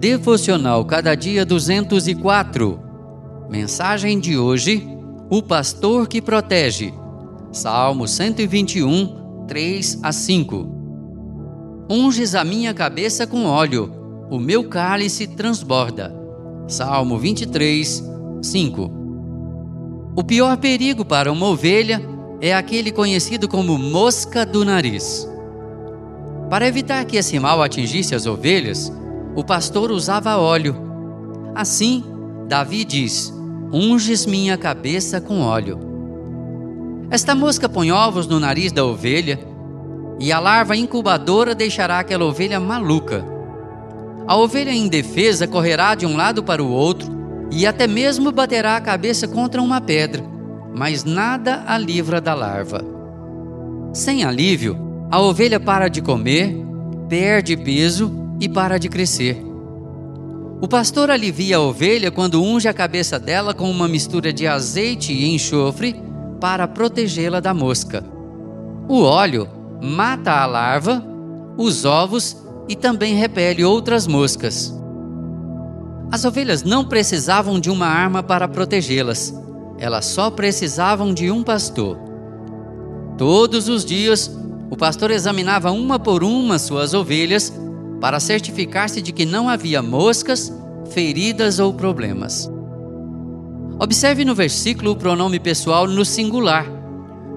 Devocional Cada Dia 204. Mensagem de hoje: O pastor que protege. Salmo 121, 3 a 5. Unges a minha cabeça com óleo, o meu cálice transborda. Salmo 23, 5. O pior perigo para uma ovelha é aquele conhecido como mosca do nariz. Para evitar que esse mal atingisse as ovelhas, o pastor usava óleo. Assim, Davi diz: Unges minha cabeça com óleo. Esta mosca põe ovos no nariz da ovelha e a larva incubadora deixará aquela ovelha maluca. A ovelha indefesa correrá de um lado para o outro e até mesmo baterá a cabeça contra uma pedra, mas nada a livra da larva. Sem alívio, a ovelha para de comer, perde peso e para de crescer. O pastor alivia a ovelha quando unge a cabeça dela com uma mistura de azeite e enxofre para protegê-la da mosca. O óleo mata a larva, os ovos e também repele outras moscas. As ovelhas não precisavam de uma arma para protegê-las, elas só precisavam de um pastor. Todos os dias, o pastor examinava uma por uma suas ovelhas para certificar-se de que não havia moscas, feridas ou problemas. Observe no versículo o pronome pessoal no singular,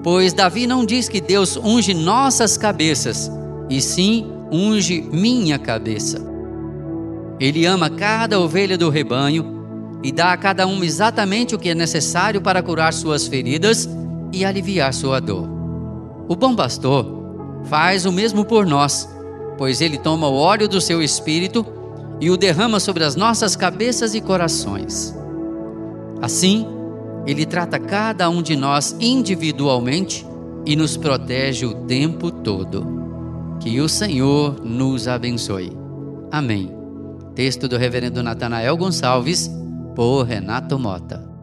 pois Davi não diz que Deus unge nossas cabeças, e sim unge minha cabeça. Ele ama cada ovelha do rebanho e dá a cada uma exatamente o que é necessário para curar suas feridas e aliviar sua dor. O bom pastor faz o mesmo por nós pois ele toma o óleo do seu espírito e o derrama sobre as nossas cabeças e corações. Assim, ele trata cada um de nós individualmente e nos protege o tempo todo. Que o Senhor nos abençoe. Amém. Texto do Reverendo Natanael Gonçalves, por Renato Mota.